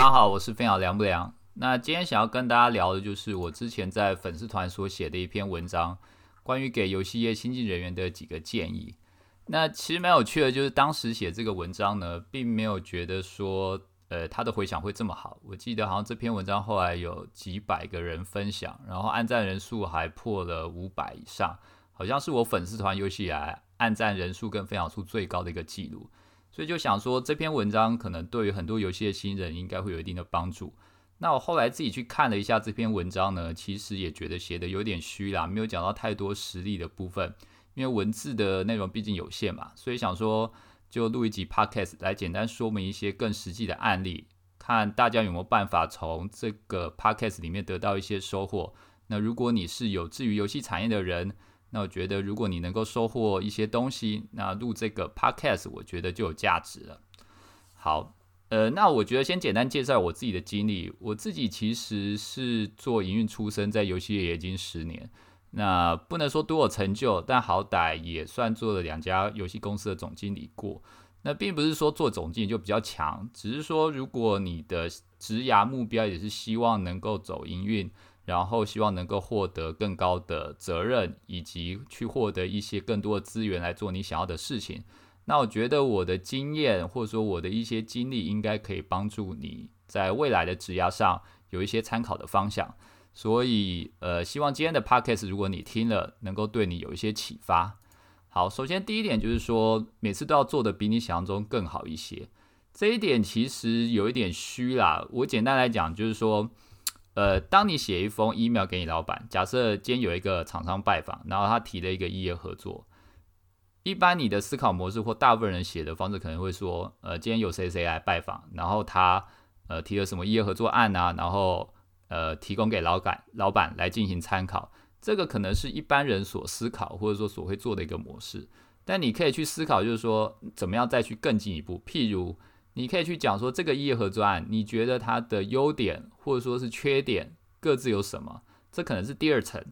大家好，我是分享凉不凉。那今天想要跟大家聊的就是我之前在粉丝团所写的一篇文章，关于给游戏业新进人员的几个建议。那其实蛮有趣的，就是当时写这个文章呢，并没有觉得说，呃，它的回响会这么好。我记得好像这篇文章后来有几百个人分享，然后按赞人数还破了五百以上，好像是我粉丝团有史以来按赞人数跟分享数最高的一个记录。所以就想说，这篇文章可能对于很多游戏的新人应该会有一定的帮助。那我后来自己去看了一下这篇文章呢，其实也觉得写的有点虚啦，没有讲到太多实力的部分。因为文字的内容毕竟有限嘛，所以想说就录一集 podcast 来简单说明一些更实际的案例，看大家有没有办法从这个 podcast 里面得到一些收获。那如果你是有志于游戏产业的人，那我觉得，如果你能够收获一些东西，那录这个 podcast，我觉得就有价值了。好，呃，那我觉得先简单介绍我自己的经历。我自己其实是做营运出身，在游戏业已经十年。那不能说多有成就，但好歹也算做了两家游戏公司的总经理过。那并不是说做总经理就比较强，只是说如果你的职涯目标也是希望能够走营运。然后希望能够获得更高的责任，以及去获得一些更多的资源来做你想要的事情。那我觉得我的经验或者说我的一些经历，应该可以帮助你在未来的职涯上有一些参考的方向。所以，呃，希望今天的 podcast 如果你听了，能够对你有一些启发。好，首先第一点就是说，每次都要做的比你想象中更好一些。这一点其实有一点虚啦。我简单来讲，就是说。呃，当你写一封 email 给你老板，假设今天有一个厂商拜访，然后他提了一个异业合作，一般你的思考模式或大部分人写的方式可能会说，呃，今天有谁谁来拜访，然后他呃提了什么异业合作案啊，然后呃提供给老板老板来进行参考，这个可能是一般人所思考或者说所会做的一个模式，但你可以去思考，就是说怎么样再去更进一步，譬如。你可以去讲说这个业合作案，你觉得它的优点或者说是缺点各自有什么？这可能是第二层。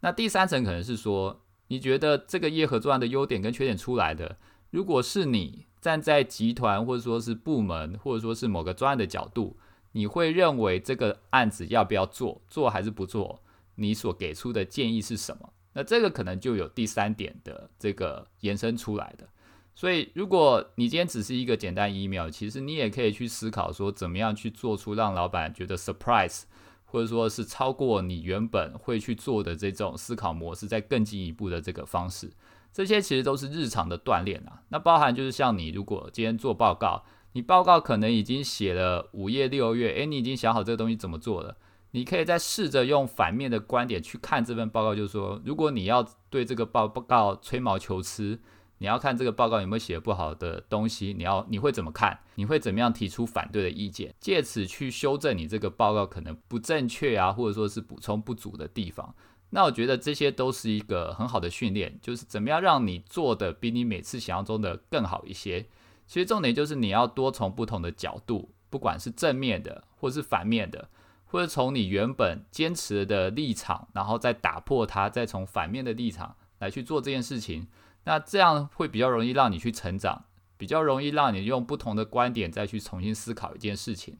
那第三层可能是说，你觉得这个业合作案的优点跟缺点出来的，如果是你站在集团或者说是部门或者说是某个专案的角度，你会认为这个案子要不要做，做还是不做？你所给出的建议是什么？那这个可能就有第三点的这个延伸出来的。所以，如果你今天只是一个简单 email，其实你也可以去思考说，怎么样去做出让老板觉得 surprise，或者说是超过你原本会去做的这种思考模式，再更进一步的这个方式。这些其实都是日常的锻炼啊。那包含就是像你如果今天做报告，你报告可能已经写了五页六页，诶，你已经想好这个东西怎么做了，你可以再试着用反面的观点去看这份报告，就是说，如果你要对这个报报告吹毛求疵。你要看这个报告有没有写不好的东西，你要你会怎么看？你会怎么样提出反对的意见，借此去修正你这个报告可能不正确啊，或者说是补充不足的地方。那我觉得这些都是一个很好的训练，就是怎么样让你做的比你每次想象中的更好一些。其实重点就是你要多从不同的角度，不管是正面的，或是反面的，或者从你原本坚持的立场，然后再打破它，再从反面的立场来去做这件事情。那这样会比较容易让你去成长，比较容易让你用不同的观点再去重新思考一件事情。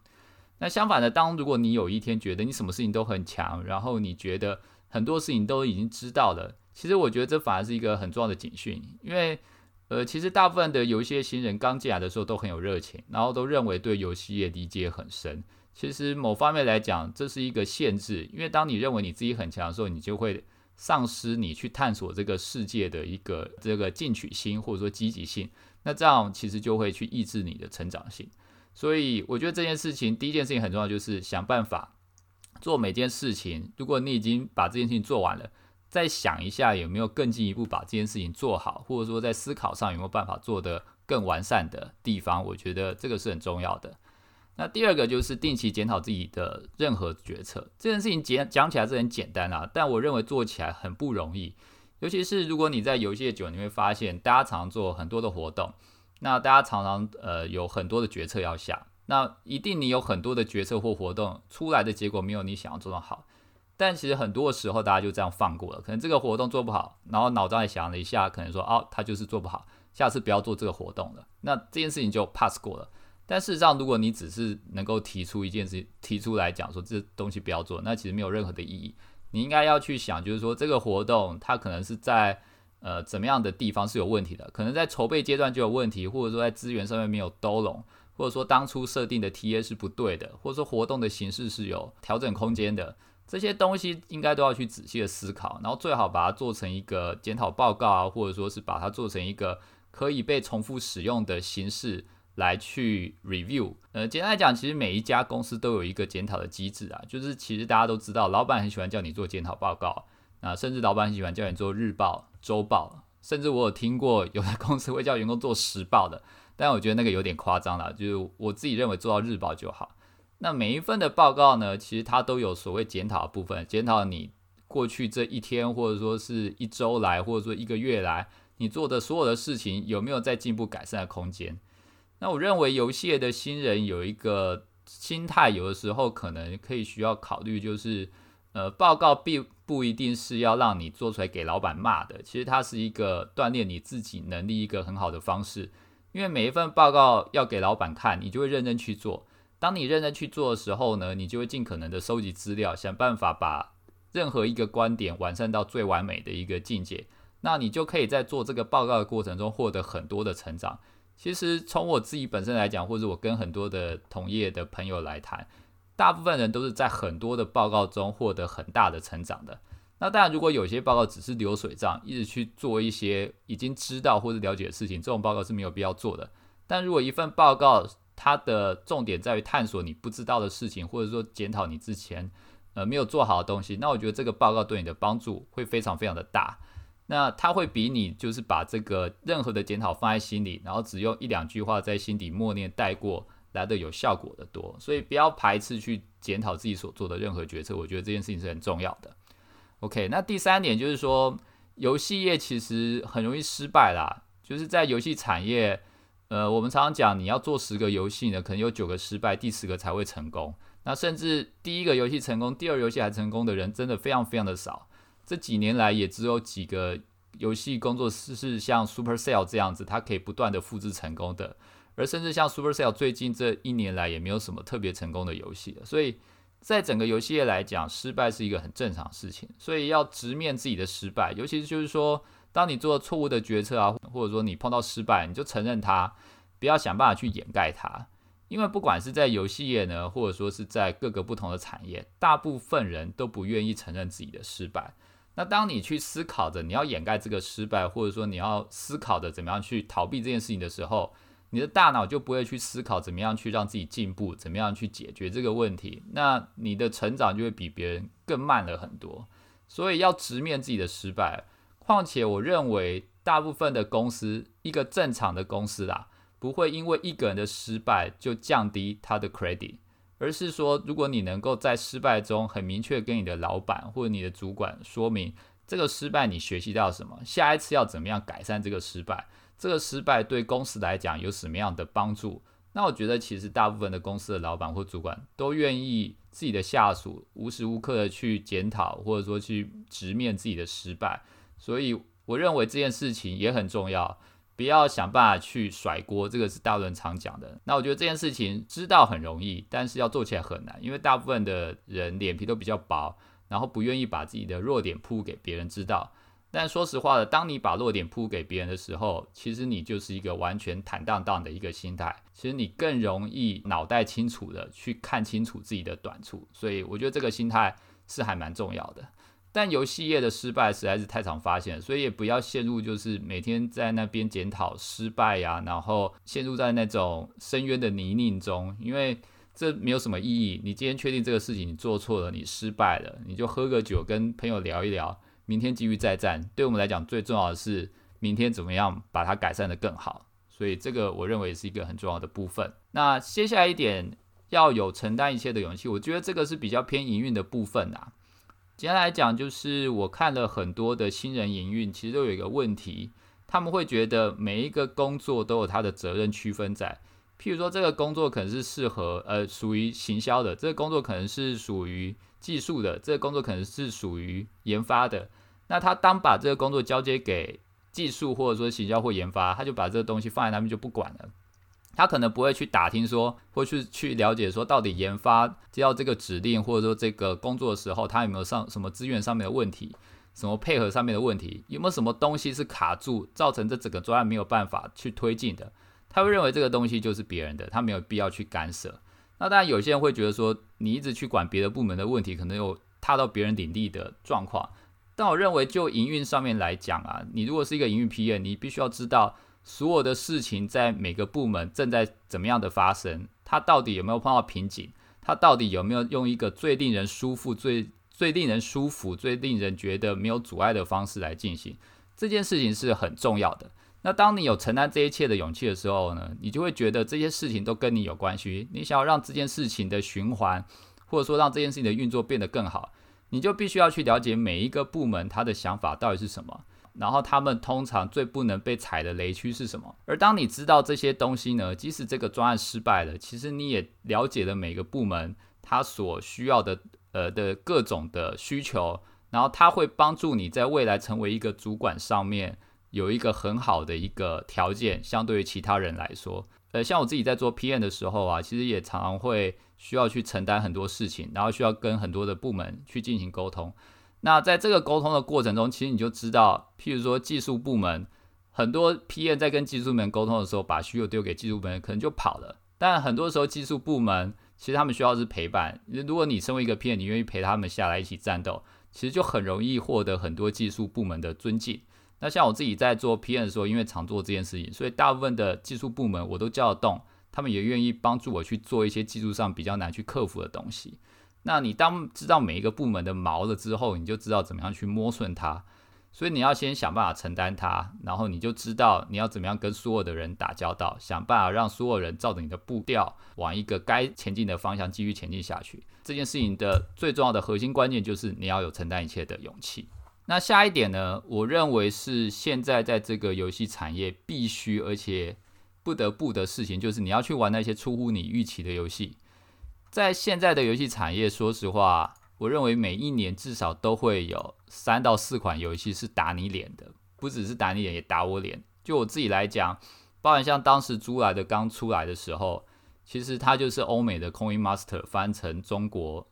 那相反的，当如果你有一天觉得你什么事情都很强，然后你觉得很多事情都已经知道了，其实我觉得这反而是一个很重要的警讯，因为呃，其实大部分的有一些新人刚进来的时候都很有热情，然后都认为对游戏业理解很深。其实某方面来讲，这是一个限制，因为当你认为你自己很强的时候，你就会。丧失你去探索这个世界的一个这个进取心或者说积极性，那这样其实就会去抑制你的成长性。所以我觉得这件事情第一件事情很重要，就是想办法做每件事情。如果你已经把这件事情做完了，再想一下有没有更进一步把这件事情做好，或者说在思考上有没有办法做得更完善的地方，我觉得这个是很重要的。那第二个就是定期检讨自己的任何决策，这件事情讲讲起来是很简单啊，但我认为做起来很不容易。尤其是如果你在游戏的久，你会发现大家常常做很多的活动，那大家常常呃有很多的决策要下，那一定你有很多的决策或活动出来的结果没有你想要做的好，但其实很多时候大家就这样放过了，可能这个活动做不好，然后脑袋想了一下，可能说哦他就是做不好，下次不要做这个活动了，那这件事情就 pass 过了。但事实上，如果你只是能够提出一件事，提出来讲说这东西不要做，那其实没有任何的意义。你应该要去想，就是说这个活动它可能是在呃怎么样的地方是有问题的，可能在筹备阶段就有问题，或者说在资源上面没有兜拢，或者说当初设定的 TA 是不对的，或者说活动的形式是有调整空间的，这些东西应该都要去仔细的思考，然后最好把它做成一个检讨报告啊，或者说是把它做成一个可以被重复使用的形式。来去 review，呃，简单来讲，其实每一家公司都有一个检讨的机制啊，就是其实大家都知道，老板很喜欢叫你做检讨报告，啊，甚至老板很喜欢叫你做日报、周报，甚至我有听过有的公司会叫员工做时报的，但我觉得那个有点夸张了，就是我自己认为做到日报就好。那每一份的报告呢，其实它都有所谓检讨的部分，检讨你过去这一天或者说是一周来，或者说一个月来，你做的所有的事情有没有在进步改善的空间。那我认为游戏的新人有一个心态，有的时候可能可以需要考虑，就是呃，报告并不一定是要让你做出来给老板骂的，其实它是一个锻炼你自己能力一个很好的方式。因为每一份报告要给老板看，你就会认真去做。当你认真去做的时候呢，你就会尽可能的收集资料，想办法把任何一个观点完善到最完美的一个境界。那你就可以在做这个报告的过程中获得很多的成长。其实从我自己本身来讲，或者我跟很多的同业的朋友来谈，大部分人都是在很多的报告中获得很大的成长的。那当然，如果有些报告只是流水账，一直去做一些已经知道或者了解的事情，这种报告是没有必要做的。但如果一份报告它的重点在于探索你不知道的事情，或者说检讨你之前呃没有做好的东西，那我觉得这个报告对你的帮助会非常非常的大。那他会比你就是把这个任何的检讨放在心里，然后只用一两句话在心底默念带过来的有效果的多，所以不要排斥去检讨自己所做的任何决策，我觉得这件事情是很重要的。OK，那第三点就是说，游戏业其实很容易失败啦，就是在游戏产业，呃，我们常常讲你要做十个游戏呢，可能有九个失败，第十个才会成功。那甚至第一个游戏成功，第二游戏还成功的人，真的非常非常的少。这几年来也只有几个游戏工作室是像 Supercell 这样子，它可以不断的复制成功的，而甚至像 Supercell 最近这一年来也没有什么特别成功的游戏。所以在整个游戏业来讲，失败是一个很正常的事情，所以要直面自己的失败，尤其是就是说，当你做错误的决策啊，或者说你碰到失败，你就承认它，不要想办法去掩盖它，因为不管是在游戏业呢，或者说是在各个不同的产业，大部分人都不愿意承认自己的失败。那当你去思考着你要掩盖这个失败，或者说你要思考着怎么样去逃避这件事情的时候，你的大脑就不会去思考怎么样去让自己进步，怎么样去解决这个问题。那你的成长就会比别人更慢了很多。所以要直面自己的失败。况且我认为大部分的公司，一个正常的公司啦，不会因为一个人的失败就降低他的 credit。而是说，如果你能够在失败中很明确跟你的老板或者你的主管说明这个失败你学习到什么，下一次要怎么样改善这个失败，这个失败对公司来讲有什么样的帮助，那我觉得其实大部分的公司的老板或主管都愿意自己的下属无时无刻的去检讨或者说去直面自己的失败，所以我认为这件事情也很重要。不要想办法去甩锅，这个是大人常讲的。那我觉得这件事情知道很容易，但是要做起来很难，因为大部分的人脸皮都比较薄，然后不愿意把自己的弱点铺给别人知道。但说实话的，当你把弱点铺给别人的时候，其实你就是一个完全坦荡荡的一个心态。其实你更容易脑袋清楚的去看清楚自己的短处，所以我觉得这个心态是还蛮重要的。但游戏业的失败实在是太常发现，所以也不要陷入就是每天在那边检讨失败呀，然后陷入在那种深渊的泥泞中，因为这没有什么意义。你今天确定这个事情你做错了，你失败了，你就喝个酒跟朋友聊一聊，明天继续再战。对我们来讲，最重要的是明天怎么样把它改善的更好。所以这个我认为是一个很重要的部分。那接下来一点要有承担一切的勇气，我觉得这个是比较偏营运的部分啊。简单来讲，就是我看了很多的新人营运，其实都有一个问题，他们会觉得每一个工作都有他的责任区分在。譬如说，这个工作可能是适合呃属于行销的，这个工作可能是属于技术的，这个工作可能是属于研发的。那他当把这个工作交接给技术或者说行销或研发，他就把这个东西放在那边就不管了。他可能不会去打听说，或是去了解说，到底研发接到这个指令，或者说这个工作的时候，他有没有上什么资源上面的问题，什么配合上面的问题，有没有什么东西是卡住，造成这整个专案没有办法去推进的？他会认为这个东西就是别人的，他没有必要去干涉。那当然，有些人会觉得说，你一直去管别的部门的问题，可能有踏到别人领地的状况。但我认为，就营运上面来讲啊，你如果是一个营运 PM，你必须要知道。所有的事情在每个部门正在怎么样的发生？它到底有没有碰到瓶颈？它到底有没有用一个最令人舒服、最最令人舒服、最令人觉得没有阻碍的方式来进行？这件事情是很重要的。那当你有承担这一切的勇气的时候呢？你就会觉得这些事情都跟你有关系。你想要让这件事情的循环，或者说让这件事情的运作变得更好，你就必须要去了解每一个部门他的想法到底是什么。然后他们通常最不能被踩的雷区是什么？而当你知道这些东西呢，即使这个专案失败了，其实你也了解了每个部门他所需要的呃的各种的需求，然后他会帮助你在未来成为一个主管上面有一个很好的一个条件，相对于其他人来说，呃，像我自己在做 PM 的时候啊，其实也常常会需要去承担很多事情，然后需要跟很多的部门去进行沟通。那在这个沟通的过程中，其实你就知道，譬如说技术部门很多 P N 在跟技术部门沟通的时候，把需求丢给技术部门，可能就跑了。但很多时候，技术部门其实他们需要是陪伴。如果你身为一个 P N，你愿意陪他们下来一起战斗，其实就很容易获得很多技术部门的尊敬。那像我自己在做 P N 的时候，因为常做这件事情，所以大部分的技术部门我都叫得动，他们也愿意帮助我去做一些技术上比较难去克服的东西。那你当知道每一个部门的毛了之后，你就知道怎么样去摸顺它。所以你要先想办法承担它，然后你就知道你要怎么样跟所有的人打交道，想办法让所有人照着你的步调往一个该前进的方向继续前进下去。这件事情的最重要的核心关键就是你要有承担一切的勇气。那下一点呢？我认为是现在在这个游戏产业必须而且不得不的事情，就是你要去玩那些出乎你预期的游戏。在现在的游戏产业，说实话，我认为每一年至少都会有三到四款游戏是打你脸的，不只是打你脸，也打我脸。就我自己来讲，包含像当时租来的刚出来的时候，其实它就是欧美的 Coin Master 翻成中国，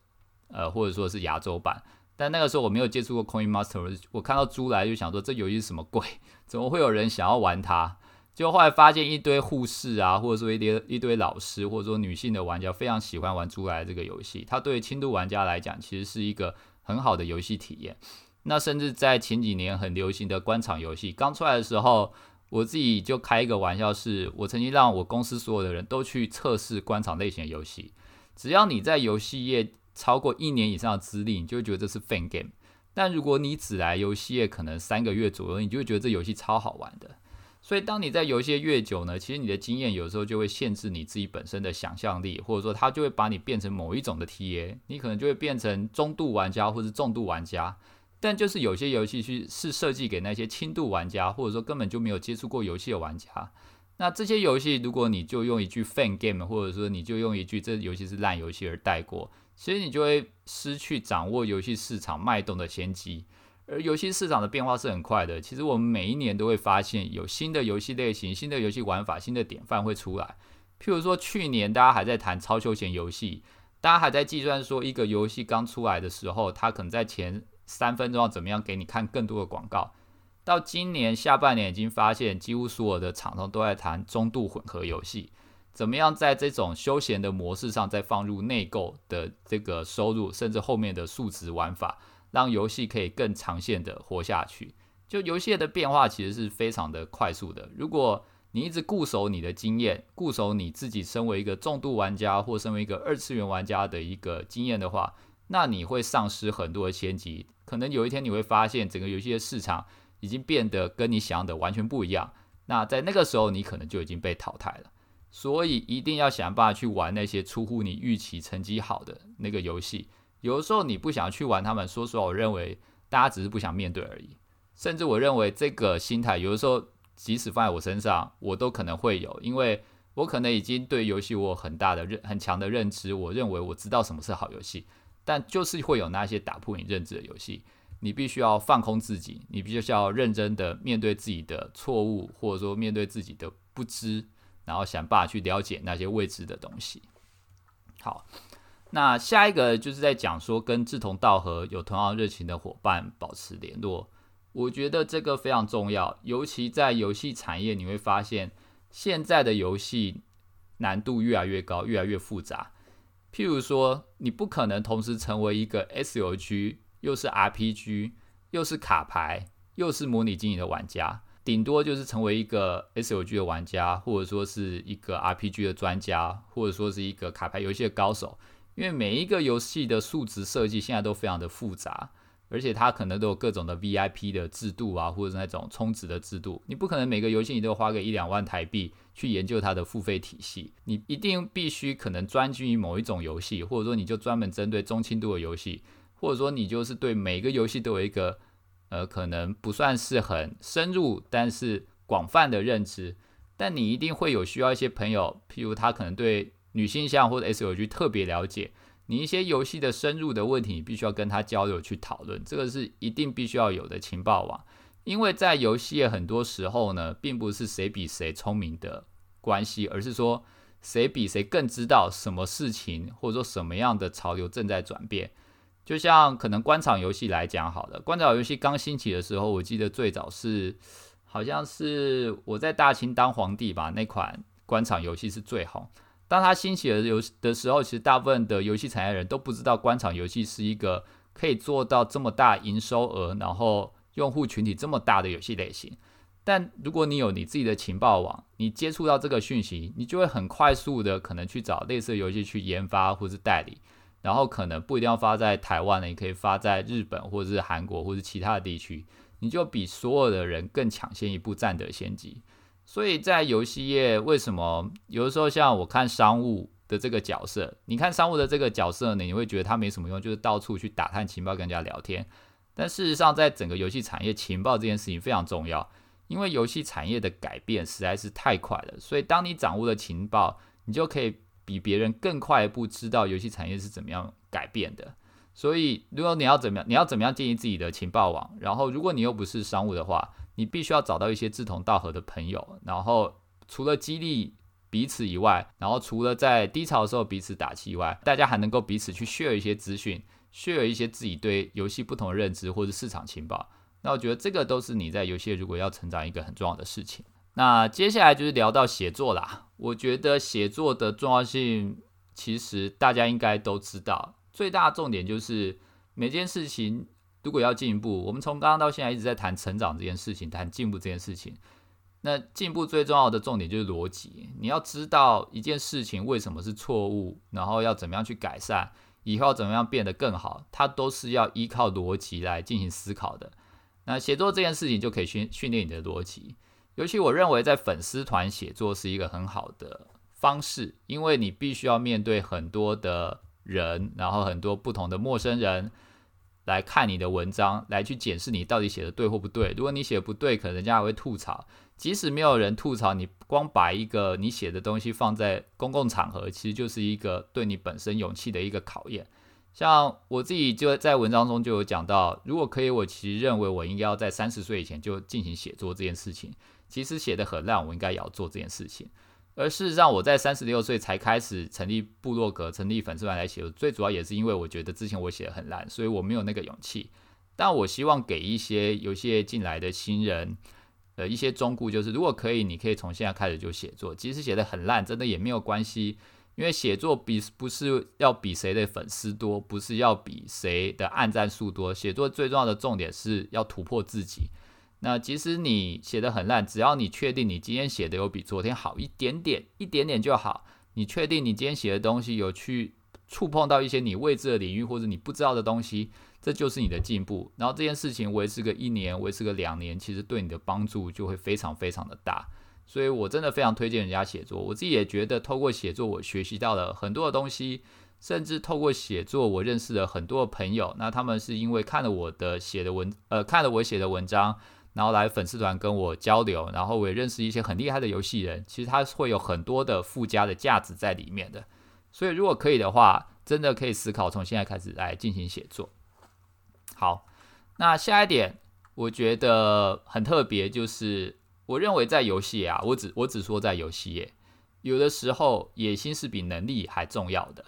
呃，或者说是亚洲版。但那个时候我没有接触过 Coin Master，我看到租来就想说这游戏是什么鬼？怎么会有人想要玩它？就后来发现一堆护士啊，或者说一堆一堆老师，或者说女性的玩家非常喜欢玩猪来这个游戏。它对轻度玩家来讲，其实是一个很好的游戏体验。那甚至在前几年很流行的官场游戏刚出来的时候，我自己就开一个玩笑，是我曾经让我公司所有的人都去测试官场类型的游戏。只要你在游戏业超过一年以上的资历，你就会觉得这是 fan game。但如果你只来游戏业可能三个月左右，你就会觉得这游戏超好玩的。所以，当你在游戏越久呢，其实你的经验有时候就会限制你自己本身的想象力，或者说它就会把你变成某一种的 TA，你可能就会变成中度玩家或者重度玩家。但就是有些游戏是是设计给那些轻度玩家，或者说根本就没有接触过游戏的玩家。那这些游戏，如果你就用一句 fan game，或者说你就用一句这游戏是烂游戏而带过，其实你就会失去掌握游戏市场脉动的先机。而游戏市场的变化是很快的，其实我们每一年都会发现有新的游戏类型、新的游戏玩法、新的典范会出来。譬如说，去年大家还在谈超休闲游戏，大家还在计算说一个游戏刚出来的时候，它可能在前三分钟要怎么样给你看更多的广告。到今年下半年，已经发现几乎所有的厂商都在谈中度混合游戏，怎么样在这种休闲的模式上再放入内购的这个收入，甚至后面的数值玩法。让游戏可以更长线的活下去，就游戏的变化其实是非常的快速的。如果你一直固守你的经验，固守你自己身为一个重度玩家或身为一个二次元玩家的一个经验的话，那你会丧失很多的先机。可能有一天你会发现整个游戏的市场已经变得跟你想的完全不一样。那在那个时候，你可能就已经被淘汰了。所以一定要想办法去玩那些出乎你预期、成绩好的那个游戏。有的时候你不想去玩他们，说实话，我认为大家只是不想面对而已。甚至我认为这个心态，有的时候即使放在我身上，我都可能会有，因为我可能已经对游戏我有很大的认很强的认知，我认为我知道什么是好游戏，但就是会有那些打破你认知的游戏，你必须要放空自己，你必须要认真的面对自己的错误，或者说面对自己的不知，然后想办法去了解那些未知的东西。好，那下一个就是在讲说跟志同道合、有同样热情的伙伴保持联络。我觉得这个非常重要，尤其在游戏产业，你会发现现在的游戏难度越来越高，越来越复杂。譬如说，你不可能同时成为一个 S O G 又是 R P G 又是卡牌又是模拟经营的玩家，顶多就是成为一个 S O G 的玩家，或者说是一个 R P G 的专家，或者说是一个卡牌游戏的高手。因为每一个游戏的数值设计现在都非常的复杂。而且它可能都有各种的 VIP 的制度啊，或者是那种充值的制度。你不可能每个游戏你都花个一两万台币去研究它的付费体系。你一定必须可能专精于某一种游戏，或者说你就专门针对中轻度的游戏，或者说你就是对每个游戏都有一个呃可能不算是很深入，但是广泛的认知。但你一定会有需要一些朋友，譬如他可能对女性向或者 S O G 特别了解。你一些游戏的深入的问题，你必须要跟他交流去讨论，这个是一定必须要有的情报网。因为在游戏很多时候呢，并不是谁比谁聪明的关系，而是说谁比谁更知道什么事情，或者说什么样的潮流正在转变。就像可能官场游戏来讲，好了，官场游戏刚兴起的时候，我记得最早是好像是我在大清当皇帝吧，那款官场游戏是最红。当它兴起的游的时候，其实大部分的游戏产业人都不知道官场游戏是一个可以做到这么大营收额，然后用户群体这么大的游戏类型。但如果你有你自己的情报网，你接触到这个讯息，你就会很快速的可能去找类似的游戏去研发或是代理，然后可能不一定要发在台湾的，你可以发在日本或者是韩国或者其他的地区，你就比所有的人更抢先一步，占得先机。所以在游戏业，为什么有的时候像我看商务的这个角色，你看商务的这个角色呢，你会觉得他没什么用，就是到处去打探情报，跟人家聊天。但事实上，在整个游戏产业，情报这件事情非常重要，因为游戏产业的改变实在是太快了。所以，当你掌握了情报，你就可以比别人更快一步知道游戏产业是怎么样改变的。所以，如果你要怎么样，你要怎么样建立自己的情报网，然后如果你又不是商务的话，你必须要找到一些志同道合的朋友，然后除了激励彼此以外，然后除了在低潮的时候彼此打气以外，大家还能够彼此去 share 一些资讯，share 一些自己对游戏不同的认知或者市场情报。那我觉得这个都是你在游戏如果要成长一个很重要的事情。那接下来就是聊到写作啦。我觉得写作的重要性其实大家应该都知道，最大的重点就是每件事情。如果要进一步，我们从刚刚到现在一直在谈成长这件事情，谈进步这件事情。那进步最重要的重点就是逻辑，你要知道一件事情为什么是错误，然后要怎么样去改善，以后要怎么样变得更好，它都是要依靠逻辑来进行思考的。那写作这件事情就可以训训练你的逻辑，尤其我认为在粉丝团写作是一个很好的方式，因为你必须要面对很多的人，然后很多不同的陌生人。来看你的文章，来去检视你到底写的对或不对。如果你写的不对，可能人家还会吐槽。即使没有人吐槽，你光把一个你写的东西放在公共场合，其实就是一个对你本身勇气的一个考验。像我自己就在文章中就有讲到，如果可以，我其实认为我应该要在三十岁以前就进行写作这件事情。其实写的很烂，我应该也要做这件事情。而事实上，我在三十六岁才开始成立部落格、成立粉丝团来写，最主要也是因为我觉得之前我写的很烂，所以我没有那个勇气。但我希望给一些有些进来的新人，呃，一些忠告，就是如果可以，你可以从现在开始就写作，即使写的很烂，真的也没有关系，因为写作比不是要比谁的粉丝多，不是要比谁的按赞数多，写作最重要的重点是要突破自己。那即使你写的很烂，只要你确定你今天写的有比昨天好一点点，一点点就好。你确定你今天写的东西有去触碰到一些你未知的领域或者你不知道的东西，这就是你的进步。然后这件事情维持个一年，维持个两年，其实对你的帮助就会非常非常的大。所以我真的非常推荐人家写作。我自己也觉得，透过写作，我学习到了很多的东西，甚至透过写作，我认识了很多的朋友。那他们是因为看了我的写的文，呃，看了我写的文章。然后来粉丝团跟我交流，然后我也认识一些很厉害的游戏人，其实他会有很多的附加的价值在里面的。所以如果可以的话，真的可以思考从现在开始来进行写作。好，那下一点我觉得很特别，就是我认为在游戏啊，我只我只说在游戏业，有的时候野心是比能力还重要的。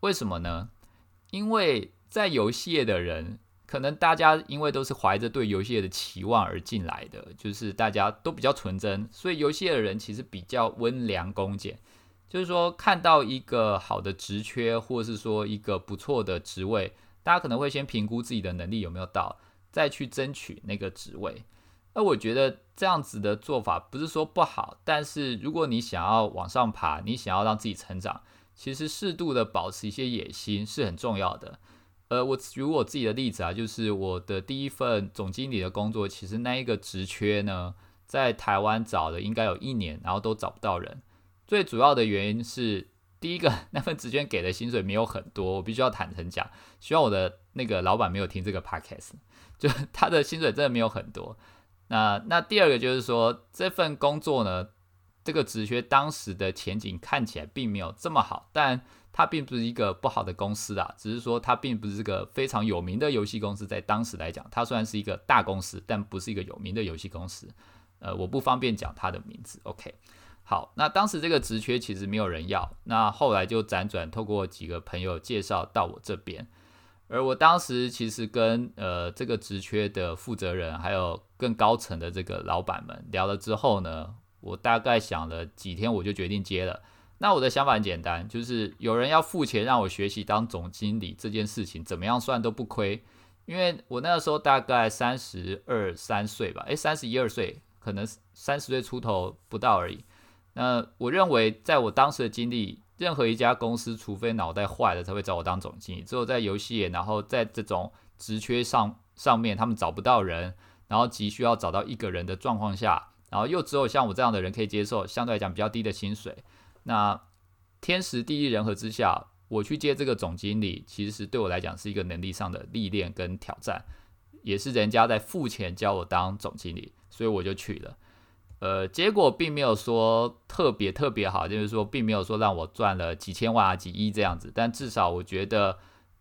为什么呢？因为在游戏业的人，可能大家因为都是怀着对游戏业的期望而进来的，就是大家都比较纯真，所以游戏业的人其实比较温良恭俭。就是说，看到一个好的职缺，或者是说一个不错的职位，大家可能会先评估自己的能力有没有到，再去争取那个职位。那我觉得这样子的做法不是说不好，但是如果你想要往上爬，你想要让自己成长，其实适度的保持一些野心是很重要的。呃，我举我自己的例子啊，就是我的第一份总经理的工作，其实那一个职缺呢，在台湾找了应该有一年，然后都找不到人。最主要的原因是，第一个那份职缺给的薪水没有很多，我必须要坦诚讲。希望我的那个老板没有听这个 podcast，就他的薪水真的没有很多。那那第二个就是说，这份工作呢，这个职缺当时的前景看起来并没有这么好，但它并不是一个不好的公司啊，只是说它并不是个非常有名的游戏公司，在当时来讲，它虽然是一个大公司，但不是一个有名的游戏公司。呃，我不方便讲它的名字。OK。好，那当时这个职缺其实没有人要，那后来就辗转透过几个朋友介绍到我这边，而我当时其实跟呃这个职缺的负责人，还有更高层的这个老板们聊了之后呢，我大概想了几天，我就决定接了。那我的想法很简单，就是有人要付钱让我学习当总经理这件事情，怎么样算都不亏，因为我那个时候大概三十二三岁吧，诶，三十一二岁，可能三十岁出头不到而已。那我认为，在我当时的经历，任何一家公司，除非脑袋坏了，才会找我当总经理。只有在游戏，然后在这种职缺上上面，他们找不到人，然后急需要找到一个人的状况下，然后又只有像我这样的人可以接受相对来讲比较低的薪水。那天时地利人和之下，我去接这个总经理，其实对我来讲是一个能力上的历练跟挑战，也是人家在付钱教我当总经理，所以我就去了。呃，结果并没有说特别特别好，就是说并没有说让我赚了几千万啊、几亿这样子。但至少我觉得，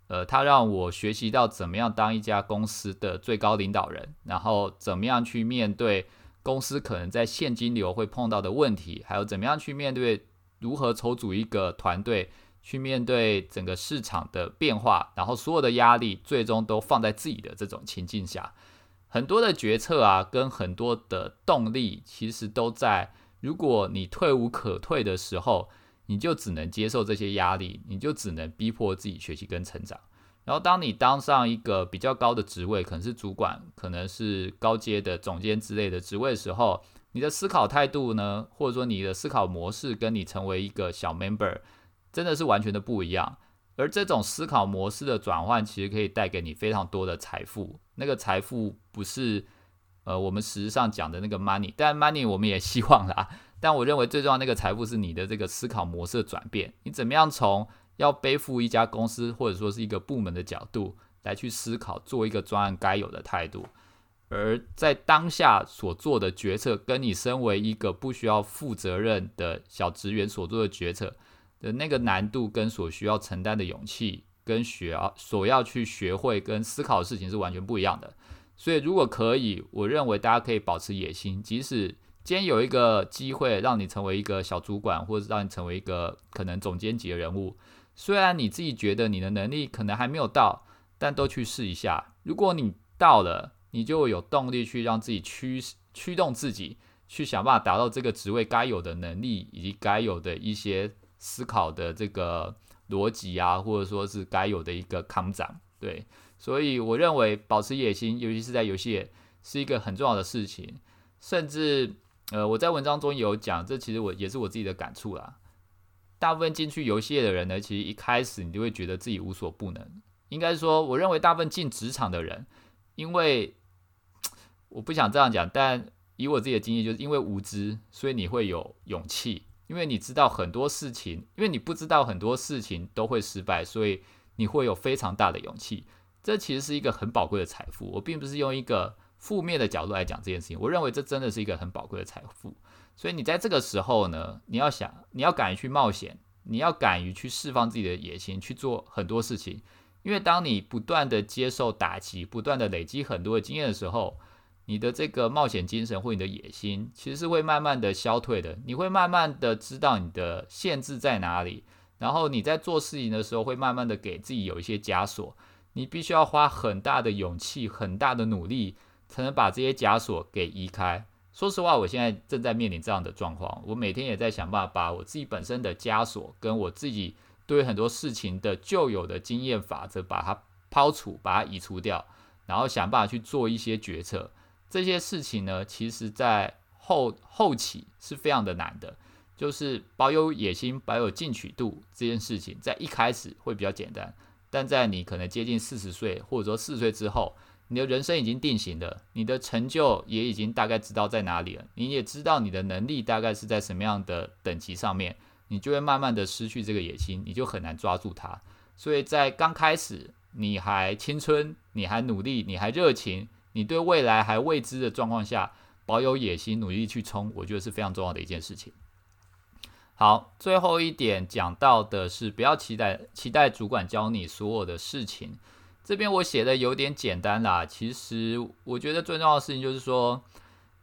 呃，他让我学习到怎么样当一家公司的最高领导人，然后怎么样去面对公司可能在现金流会碰到的问题，还有怎么样去面对如何筹组一个团队，去面对整个市场的变化，然后所有的压力最终都放在自己的这种情境下。很多的决策啊，跟很多的动力，其实都在如果你退无可退的时候，你就只能接受这些压力，你就只能逼迫自己学习跟成长。然后，当你当上一个比较高的职位，可能是主管，可能是高阶的总监之类的职位的时候，你的思考态度呢，或者说你的思考模式，跟你成为一个小 member，真的是完全的不一样。而这种思考模式的转换，其实可以带给你非常多的财富。那个财富不是呃我们实质上讲的那个 money，但 money 我们也希望啦。但我认为最重要那个财富是你的这个思考模式的转变。你怎么样从要背负一家公司或者说是一个部门的角度来去思考，做一个专案该有的态度，而在当下所做的决策，跟你身为一个不需要负责任的小职员所做的决策的那个难度跟所需要承担的勇气。跟学啊所要去学会跟思考的事情是完全不一样的，所以如果可以，我认为大家可以保持野心，即使今天有一个机会让你成为一个小主管，或者让你成为一个可能总监级的人物，虽然你自己觉得你的能力可能还没有到，但都去试一下。如果你到了，你就有动力去让自己驱驱动自己，去想办法达到这个职位该有的能力以及该有的一些思考的这个。逻辑啊，或者说是该有的一个康展，对，所以我认为保持野心，尤其是在游戏，是一个很重要的事情。甚至，呃，我在文章中有讲，这其实我也是我自己的感触啦。大部分进去游戏业的人呢，其实一开始你就会觉得自己无所不能。应该说，我认为大部分进职场的人，因为我不想这样讲，但以我自己的经验，就是因为无知，所以你会有勇气。因为你知道很多事情，因为你不知道很多事情都会失败，所以你会有非常大的勇气。这其实是一个很宝贵的财富。我并不是用一个负面的角度来讲这件事情，我认为这真的是一个很宝贵的财富。所以你在这个时候呢，你要想，你要敢于去冒险，你要敢于去释放自己的野心，去做很多事情。因为当你不断的接受打击，不断的累积很多的经验的时候，你的这个冒险精神或你的野心，其实是会慢慢的消退的。你会慢慢的知道你的限制在哪里，然后你在做事情的时候，会慢慢的给自己有一些枷锁。你必须要花很大的勇气、很大的努力，才能把这些枷锁给移开。说实话，我现在正在面临这样的状况。我每天也在想办法把我自己本身的枷锁，跟我自己对很多事情的旧有的经验法则，把它抛除、把它移除掉，然后想办法去做一些决策。这些事情呢，其实在后后期是非常的难的。就是保有野心、保有进取度这件事情，在一开始会比较简单。但在你可能接近四十岁，或者说四十岁之后，你的人生已经定型了，你的成就也已经大概知道在哪里了，你也知道你的能力大概是在什么样的等级上面，你就会慢慢的失去这个野心，你就很难抓住它。所以在刚开始，你还青春，你还努力，你还热情，你对未来还未知的状况下，保有野心，努力去冲，我觉得是非常重要的一件事情。好，最后一点讲到的是，不要期待期待主管教你所有的事情。这边我写的有点简单啦。其实我觉得最重要的事情就是说，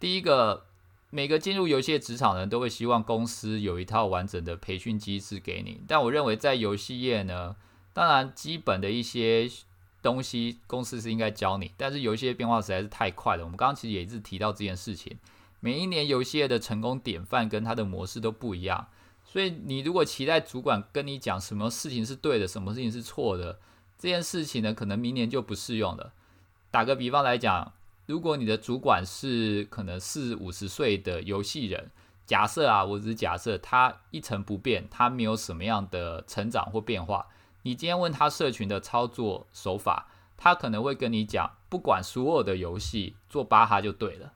第一个，每个进入游戏职场人都会希望公司有一套完整的培训机制给你。但我认为在游戏业呢，当然基本的一些东西公司是应该教你，但是有一些变化实在是太快了。我们刚刚其实也是提到这件事情，每一年游戏业的成功典范跟它的模式都不一样。所以，你如果期待主管跟你讲什么事情是对的，什么事情是错的，这件事情呢，可能明年就不适用了。打个比方来讲，如果你的主管是可能四五十岁的游戏人，假设啊，我只是假设他一成不变，他没有什么样的成长或变化，你今天问他社群的操作手法，他可能会跟你讲，不管所有的游戏做巴哈就对了。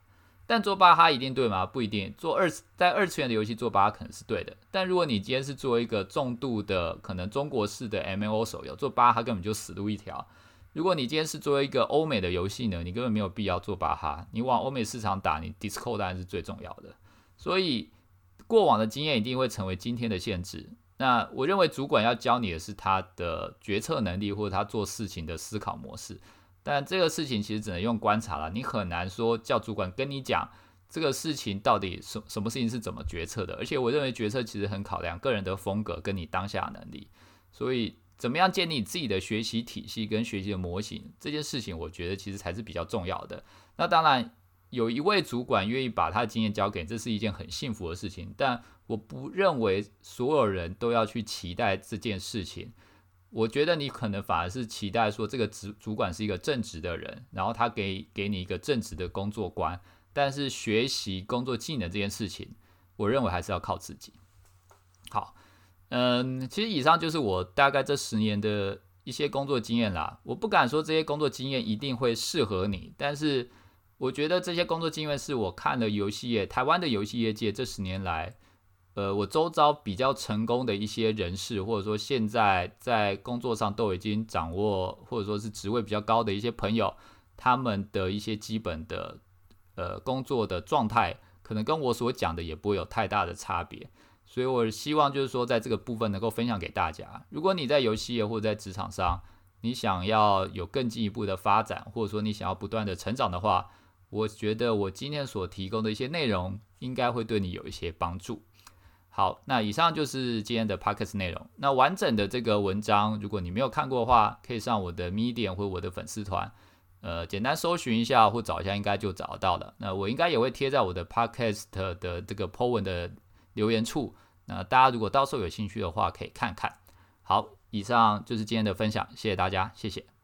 但做巴哈一定对吗？不一定。做二在二次元的游戏做巴哈可能是对的。但如果你今天是做一个重度的可能中国式的 M O 手游，做巴哈根本就死路一条。如果你今天是作为一个欧美的游戏呢，你根本没有必要做巴哈。你往欧美市场打，你 Discord 当然是最重要的。所以过往的经验一定会成为今天的限制。那我认为主管要教你的是他的决策能力，或者他做事情的思考模式。但这个事情其实只能用观察了，你很难说叫主管跟你讲这个事情到底什什么事情是怎么决策的。而且我认为决策其实很考量个人的风格跟你当下能力，所以怎么样建立自己的学习体系跟学习的模型这件事情，我觉得其实才是比较重要的。那当然有一位主管愿意把他的经验交给你，这是一件很幸福的事情。但我不认为所有人都要去期待这件事情。我觉得你可能反而是期待说这个主主管是一个正直的人，然后他给给你一个正直的工作观，但是学习工作技能这件事情，我认为还是要靠自己。好，嗯，其实以上就是我大概这十年的一些工作经验啦。我不敢说这些工作经验一定会适合你，但是我觉得这些工作经验是我看了游戏业台湾的游戏业界这十年来。呃，我周遭比较成功的一些人士，或者说现在在工作上都已经掌握，或者说是职位比较高的一些朋友，他们的一些基本的呃工作的状态，可能跟我所讲的也不会有太大的差别。所以我希望就是说，在这个部分能够分享给大家。如果你在游戏业或者在职场上，你想要有更进一步的发展，或者说你想要不断的成长的话，我觉得我今天所提供的一些内容，应该会对你有一些帮助。好，那以上就是今天的 podcast 内容。那完整的这个文章，如果你没有看过的话，可以上我的 Medium 或我的粉丝团，呃，简单搜寻一下或找一下，应该就找到了。那我应该也会贴在我的 podcast 的这个 po 文的留言处。那大家如果到时候有兴趣的话，可以看看。好，以上就是今天的分享，谢谢大家，谢谢。